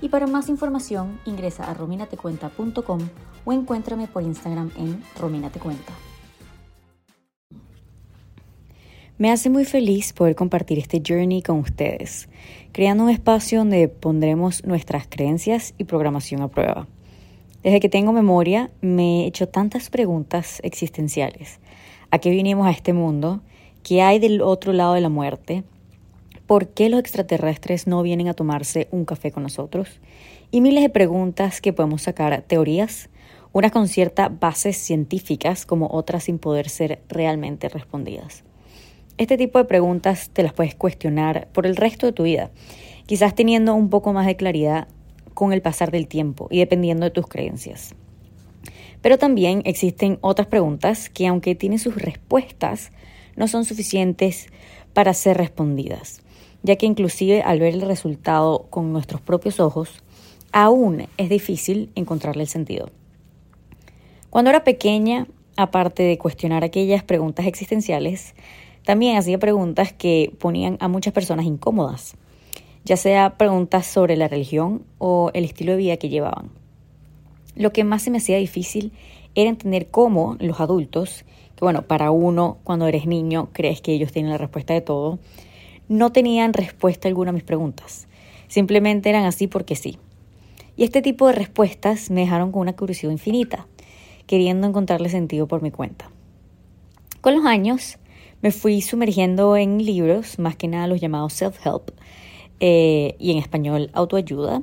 y para más información ingresa a rominatecuenta.com o encuéntrame por Instagram en rominatecuenta. Me hace muy feliz poder compartir este journey con ustedes, creando un espacio donde pondremos nuestras creencias y programación a prueba. Desde que tengo memoria me he hecho tantas preguntas existenciales. ¿A qué vinimos a este mundo? ¿Qué hay del otro lado de la muerte? ¿Por qué los extraterrestres no vienen a tomarse un café con nosotros? Y miles de preguntas que podemos sacar teorías, unas con ciertas bases científicas como otras sin poder ser realmente respondidas. Este tipo de preguntas te las puedes cuestionar por el resto de tu vida, quizás teniendo un poco más de claridad con el pasar del tiempo y dependiendo de tus creencias. Pero también existen otras preguntas que aunque tienen sus respuestas, no son suficientes para ser respondidas ya que inclusive al ver el resultado con nuestros propios ojos, aún es difícil encontrarle el sentido. Cuando era pequeña, aparte de cuestionar aquellas preguntas existenciales, también hacía preguntas que ponían a muchas personas incómodas, ya sea preguntas sobre la religión o el estilo de vida que llevaban. Lo que más se me hacía difícil era entender cómo los adultos, que bueno, para uno cuando eres niño crees que ellos tienen la respuesta de todo, no tenían respuesta alguna a mis preguntas. Simplemente eran así porque sí. Y este tipo de respuestas me dejaron con una curiosidad infinita, queriendo encontrarle sentido por mi cuenta. Con los años me fui sumergiendo en libros, más que nada los llamados self-help, eh, y en español autoayuda.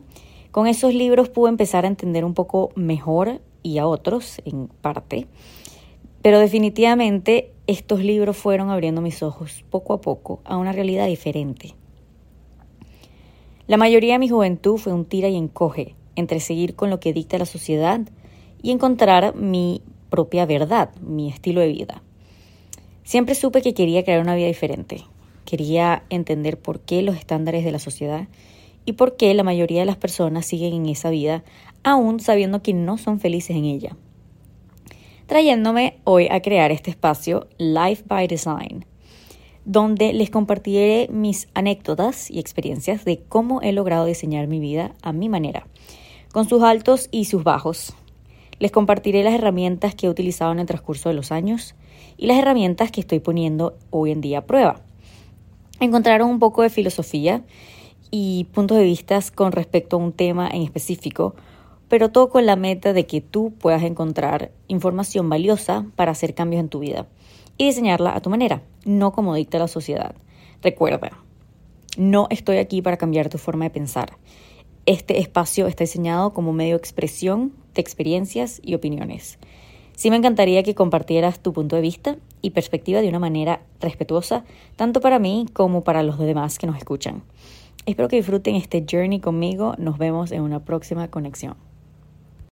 Con esos libros pude empezar a entender un poco mejor y a otros, en parte, pero definitivamente estos libros fueron abriendo mis ojos poco a poco a una realidad diferente. La mayoría de mi juventud fue un tira y encoge entre seguir con lo que dicta la sociedad y encontrar mi propia verdad, mi estilo de vida. Siempre supe que quería crear una vida diferente. Quería entender por qué los estándares de la sociedad y por qué la mayoría de las personas siguen en esa vida aún sabiendo que no son felices en ella trayéndome hoy a crear este espacio Life by Design, donde les compartiré mis anécdotas y experiencias de cómo he logrado diseñar mi vida a mi manera, con sus altos y sus bajos. Les compartiré las herramientas que he utilizado en el transcurso de los años y las herramientas que estoy poniendo hoy en día a prueba. Encontraron un poco de filosofía y puntos de vista con respecto a un tema en específico, pero todo con la meta de que tú puedas encontrar información valiosa para hacer cambios en tu vida y diseñarla a tu manera, no como dicta la sociedad. Recuerda, no estoy aquí para cambiar tu forma de pensar. Este espacio está diseñado como medio de expresión de experiencias y opiniones. Sí me encantaría que compartieras tu punto de vista y perspectiva de una manera respetuosa, tanto para mí como para los demás que nos escuchan. Espero que disfruten este journey conmigo. Nos vemos en una próxima conexión.